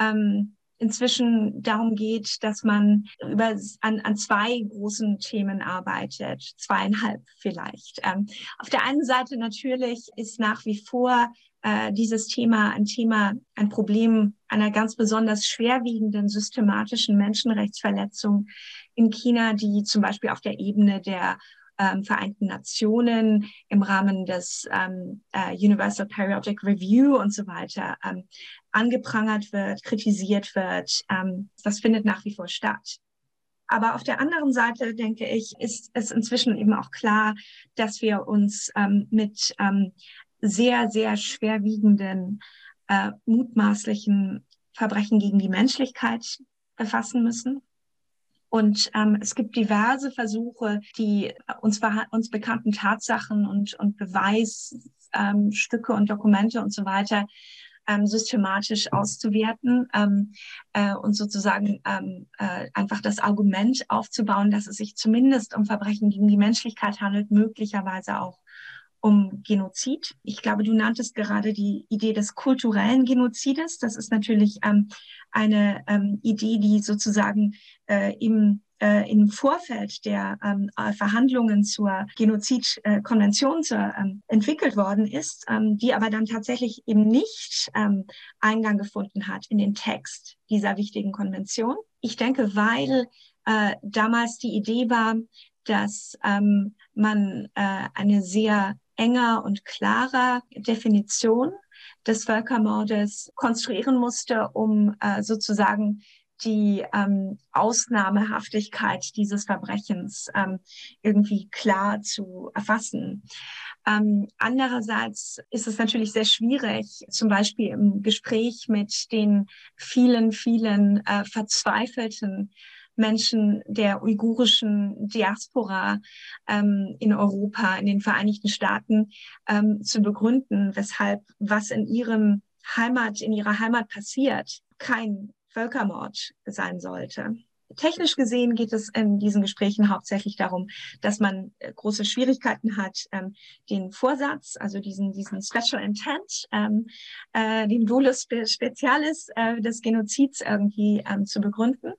ähm, inzwischen darum geht, dass man über, an, an zwei großen Themen arbeitet, zweieinhalb vielleicht. Ähm, auf der einen Seite natürlich ist nach wie vor äh, dieses Thema ein Thema, ein Problem einer ganz besonders schwerwiegenden systematischen Menschenrechtsverletzung in China, die zum Beispiel auf der Ebene der ähm, Vereinten Nationen im Rahmen des ähm, äh, Universal Periodic Review und so weiter ähm, angeprangert wird, kritisiert wird. Ähm, das findet nach wie vor statt. Aber auf der anderen Seite, denke ich, ist es inzwischen eben auch klar, dass wir uns ähm, mit ähm, sehr, sehr schwerwiegenden, äh, mutmaßlichen Verbrechen gegen die Menschlichkeit befassen müssen. Und ähm, es gibt diverse Versuche, die uns, uns bekannten Tatsachen und, und Beweisstücke ähm, und Dokumente und so weiter ähm, systematisch auszuwerten ähm, äh, und sozusagen ähm, äh, einfach das Argument aufzubauen, dass es sich zumindest um Verbrechen gegen die Menschlichkeit handelt, möglicherweise auch um Genozid. Ich glaube, du nanntest gerade die Idee des kulturellen Genozides. Das ist natürlich ähm, eine ähm, Idee, die sozusagen äh, im äh, im Vorfeld der ähm, äh, Verhandlungen zur Genozidkonvention äh, ähm, entwickelt worden ist, ähm, die aber dann tatsächlich eben nicht ähm, Eingang gefunden hat in den Text dieser wichtigen Konvention. Ich denke, weil äh, damals die Idee war, dass ähm, man äh, eine sehr enger und klarer Definition des Völkermordes konstruieren musste, um äh, sozusagen die ähm, Ausnahmehaftigkeit dieses Verbrechens ähm, irgendwie klar zu erfassen. Ähm, andererseits ist es natürlich sehr schwierig, zum Beispiel im Gespräch mit den vielen, vielen äh, verzweifelten Menschen der uigurischen Diaspora ähm, in Europa, in den Vereinigten Staaten ähm, zu begründen, weshalb was in ihrem Heimat, in ihrer Heimat passiert, kein Völkermord sein sollte. Technisch gesehen geht es in diesen Gesprächen hauptsächlich darum, dass man äh, große Schwierigkeiten hat, ähm, den Vorsatz, also diesen, diesen Special Intent, ähm, äh, den Dolus Specialis äh, des Genozids irgendwie ähm, zu begründen.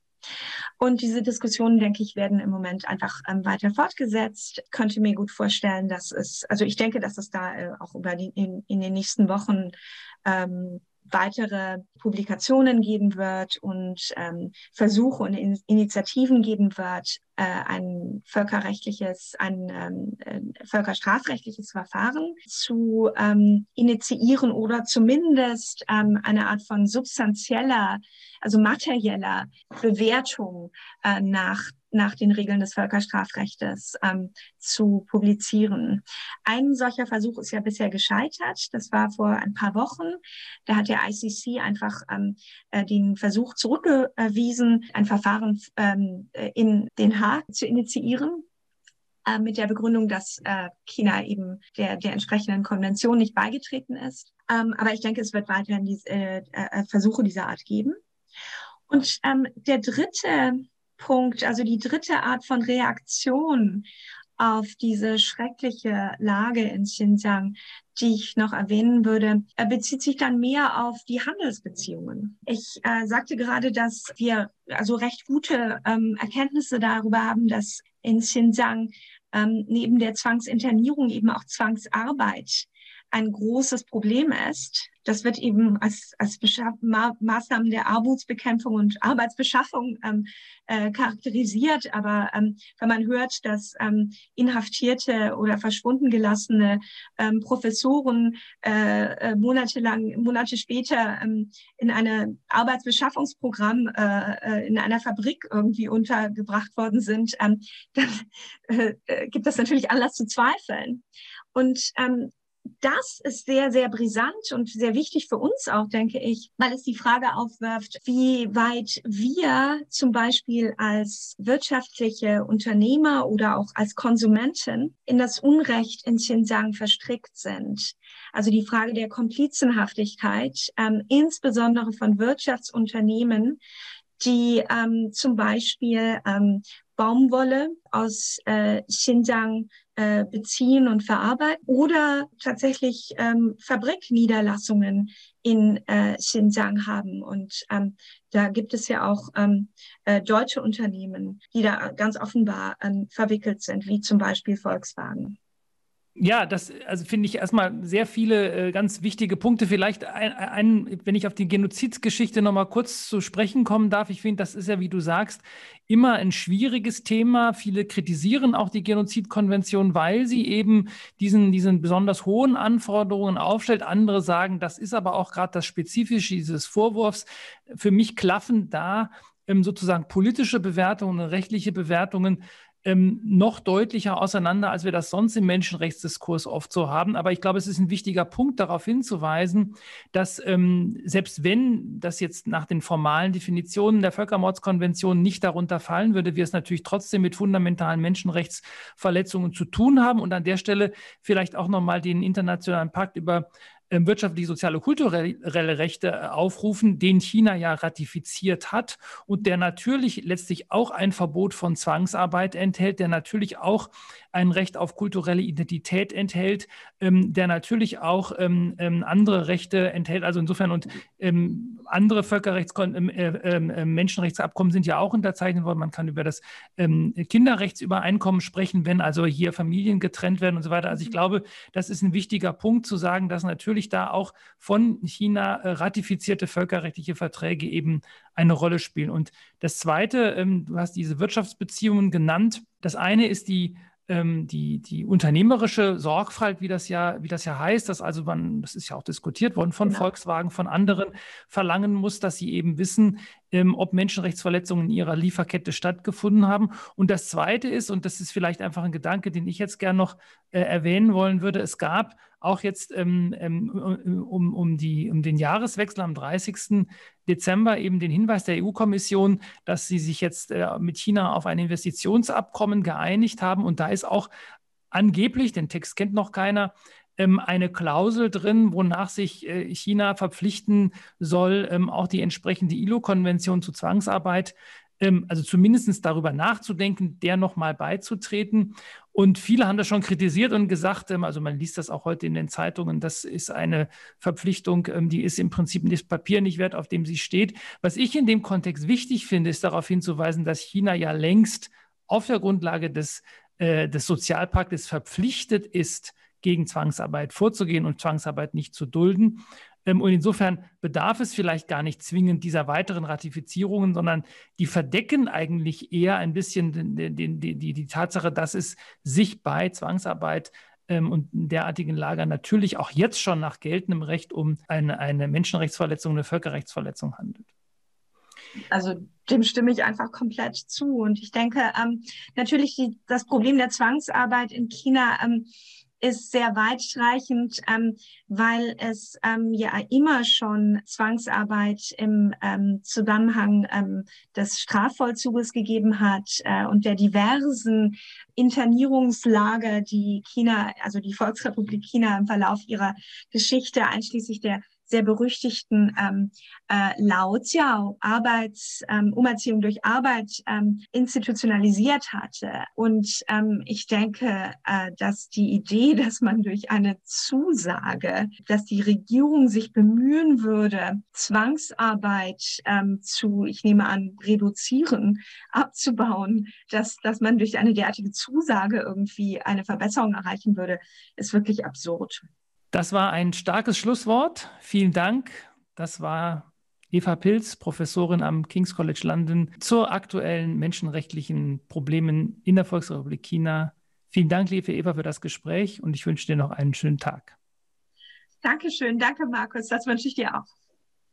Und diese Diskussionen, denke ich, werden im Moment einfach ähm, weiter fortgesetzt. Ich könnte mir gut vorstellen, dass es, also ich denke, dass es da äh, auch über die, in, in den nächsten Wochen ähm, weitere Publikationen geben wird und ähm, Versuche und in Initiativen geben wird, ein völkerrechtliches, ein ähm, äh, völkerstrafrechtliches Verfahren zu ähm, initiieren oder zumindest ähm, eine Art von substanzieller, also materieller Bewertung äh, nach nach den Regeln des Völkerstrafrechtes ähm, zu publizieren. Ein solcher Versuch ist ja bisher gescheitert. Das war vor ein paar Wochen. Da hat der ICC einfach ähm, äh, den Versuch zurückgewiesen, ein Verfahren ähm, in Den Haag zu initiieren äh, mit der Begründung, dass äh, China eben der, der entsprechenden Konvention nicht beigetreten ist. Ähm, aber ich denke, es wird weiterhin diese, äh, äh, Versuche dieser Art geben. Und ähm, der dritte Punkt, also die dritte Art von Reaktion auf diese schreckliche Lage in Xinjiang, die ich noch erwähnen würde, bezieht sich dann mehr auf die Handelsbeziehungen. Ich äh, sagte gerade, dass wir also recht gute ähm, Erkenntnisse darüber haben, dass in Xinjiang ähm, neben der Zwangsinternierung eben auch Zwangsarbeit ein großes Problem ist. Das wird eben als, als Ma Maßnahmen der Armutsbekämpfung und Arbeitsbeschaffung ähm, äh, charakterisiert. Aber ähm, wenn man hört, dass ähm, inhaftierte oder verschwunden gelassene ähm, Professoren äh, äh, monatelang, Monate später ähm, in einem Arbeitsbeschaffungsprogramm äh, äh, in einer Fabrik irgendwie untergebracht worden sind, ähm, dann äh, äh gibt das natürlich Anlass zu zweifeln. Und ähm, das ist sehr, sehr brisant und sehr wichtig für uns auch, denke ich, weil es die Frage aufwirft, wie weit wir zum Beispiel als wirtschaftliche Unternehmer oder auch als Konsumenten in das Unrecht in Xinjiang verstrickt sind. Also die Frage der Komplizenhaftigkeit, ähm, insbesondere von Wirtschaftsunternehmen, die ähm, zum Beispiel ähm, Baumwolle aus äh, Xinjiang äh, beziehen und verarbeiten oder tatsächlich ähm, Fabrikniederlassungen in äh, Xinjiang haben. Und ähm, da gibt es ja auch ähm, äh, deutsche Unternehmen, die da ganz offenbar ähm, verwickelt sind, wie zum Beispiel Volkswagen. Ja, das also finde ich erstmal sehr viele äh, ganz wichtige Punkte. Vielleicht ein, ein, wenn ich auf die Genozidsgeschichte nochmal kurz zu sprechen kommen darf. Ich finde, das ist ja, wie du sagst, immer ein schwieriges Thema. Viele kritisieren auch die Genozidkonvention, weil sie eben diesen, diesen besonders hohen Anforderungen aufstellt. Andere sagen, das ist aber auch gerade das Spezifische dieses Vorwurfs. Für mich klaffen da ähm, sozusagen politische Bewertungen, rechtliche Bewertungen ähm, noch deutlicher auseinander, als wir das sonst im Menschenrechtsdiskurs oft so haben. Aber ich glaube, es ist ein wichtiger Punkt, darauf hinzuweisen, dass ähm, selbst wenn das jetzt nach den formalen Definitionen der Völkermordskonvention nicht darunter fallen würde, wir es natürlich trotzdem mit fundamentalen Menschenrechtsverletzungen zu tun haben. Und an der Stelle vielleicht auch nochmal den internationalen Pakt über wirtschaftliche, soziale, kulturelle Rechte äh, aufrufen, den China ja ratifiziert hat und der natürlich letztlich auch ein Verbot von Zwangsarbeit enthält, der natürlich auch ein Recht auf kulturelle Identität enthält, ähm, der natürlich auch ähm, ähm, andere Rechte enthält. Also insofern und ähm, andere Völkerrechts ähm, äh, äh, Menschenrechtsabkommen sind ja auch unterzeichnet worden. Man kann über das Kinderrechtsübereinkommen sprechen, wenn also hier Familien getrennt werden und so weiter. Also ich mhm. glaube, das ist ein wichtiger Punkt zu sagen, dass natürlich da auch von China äh, ratifizierte völkerrechtliche Verträge eben eine Rolle spielen. Und das Zweite, ähm, du hast diese Wirtschaftsbeziehungen genannt. Das eine ist die ähm, die, die unternehmerische Sorgfalt, wie das ja, wie das ja heißt, dass also man, das ist ja auch diskutiert worden von genau. Volkswagen, von anderen verlangen muss, dass sie eben wissen, ähm, ob Menschenrechtsverletzungen in ihrer Lieferkette stattgefunden haben. Und das Zweite ist, und das ist vielleicht einfach ein Gedanke, den ich jetzt gern noch äh, erwähnen wollen würde, es gab auch jetzt ähm, ähm, um, um, die, um den Jahreswechsel am 30. Dezember eben den Hinweis der EU-Kommission, dass sie sich jetzt äh, mit China auf ein Investitionsabkommen geeinigt haben. Und da ist auch angeblich, den Text kennt noch keiner, eine Klausel drin, wonach sich äh, China verpflichten soll, ähm, auch die entsprechende ILO-Konvention zu Zwangsarbeit, ähm, also zumindest darüber nachzudenken, der nochmal beizutreten. Und viele haben das schon kritisiert und gesagt, also man liest das auch heute in den Zeitungen, das ist eine Verpflichtung, die ist im Prinzip das Papier nicht wert, auf dem sie steht. Was ich in dem Kontext wichtig finde, ist darauf hinzuweisen, dass China ja längst auf der Grundlage des, äh, des Sozialpaktes verpflichtet ist, gegen Zwangsarbeit vorzugehen und Zwangsarbeit nicht zu dulden. Ähm, und insofern bedarf es vielleicht gar nicht zwingend dieser weiteren Ratifizierungen, sondern die verdecken eigentlich eher ein bisschen die, die, die, die Tatsache, dass es sich bei Zwangsarbeit ähm, und derartigen Lager natürlich auch jetzt schon nach geltendem Recht um eine, eine Menschenrechtsverletzung, eine Völkerrechtsverletzung handelt. Also dem stimme ich einfach komplett zu. Und ich denke, ähm, natürlich die, das Problem der Zwangsarbeit in China ähm, ist sehr weitreichend, ähm, weil es ähm, ja immer schon Zwangsarbeit im ähm, Zusammenhang ähm, des Strafvollzuges gegeben hat äh, und der diversen Internierungslager, die China, also die Volksrepublik China im Verlauf ihrer Geschichte, einschließlich der sehr berüchtigten ähm, äh, Lao Jiao, Arbeits, ähm, Umerziehung durch Arbeit ähm, institutionalisiert hatte. Und ähm, ich denke, äh, dass die Idee, dass man durch eine Zusage, dass die Regierung sich bemühen würde, Zwangsarbeit ähm, zu, ich nehme an, reduzieren, abzubauen, dass, dass man durch eine derartige Zusage irgendwie eine Verbesserung erreichen würde, ist wirklich absurd. Das war ein starkes Schlusswort. Vielen Dank. Das war Eva Pilz, Professorin am King's College London, zur aktuellen menschenrechtlichen Problemen in der Volksrepublik China. Vielen Dank, liebe Eva, für das Gespräch und ich wünsche dir noch einen schönen Tag. Dankeschön. Danke, Markus. Das wünsche ich dir auch.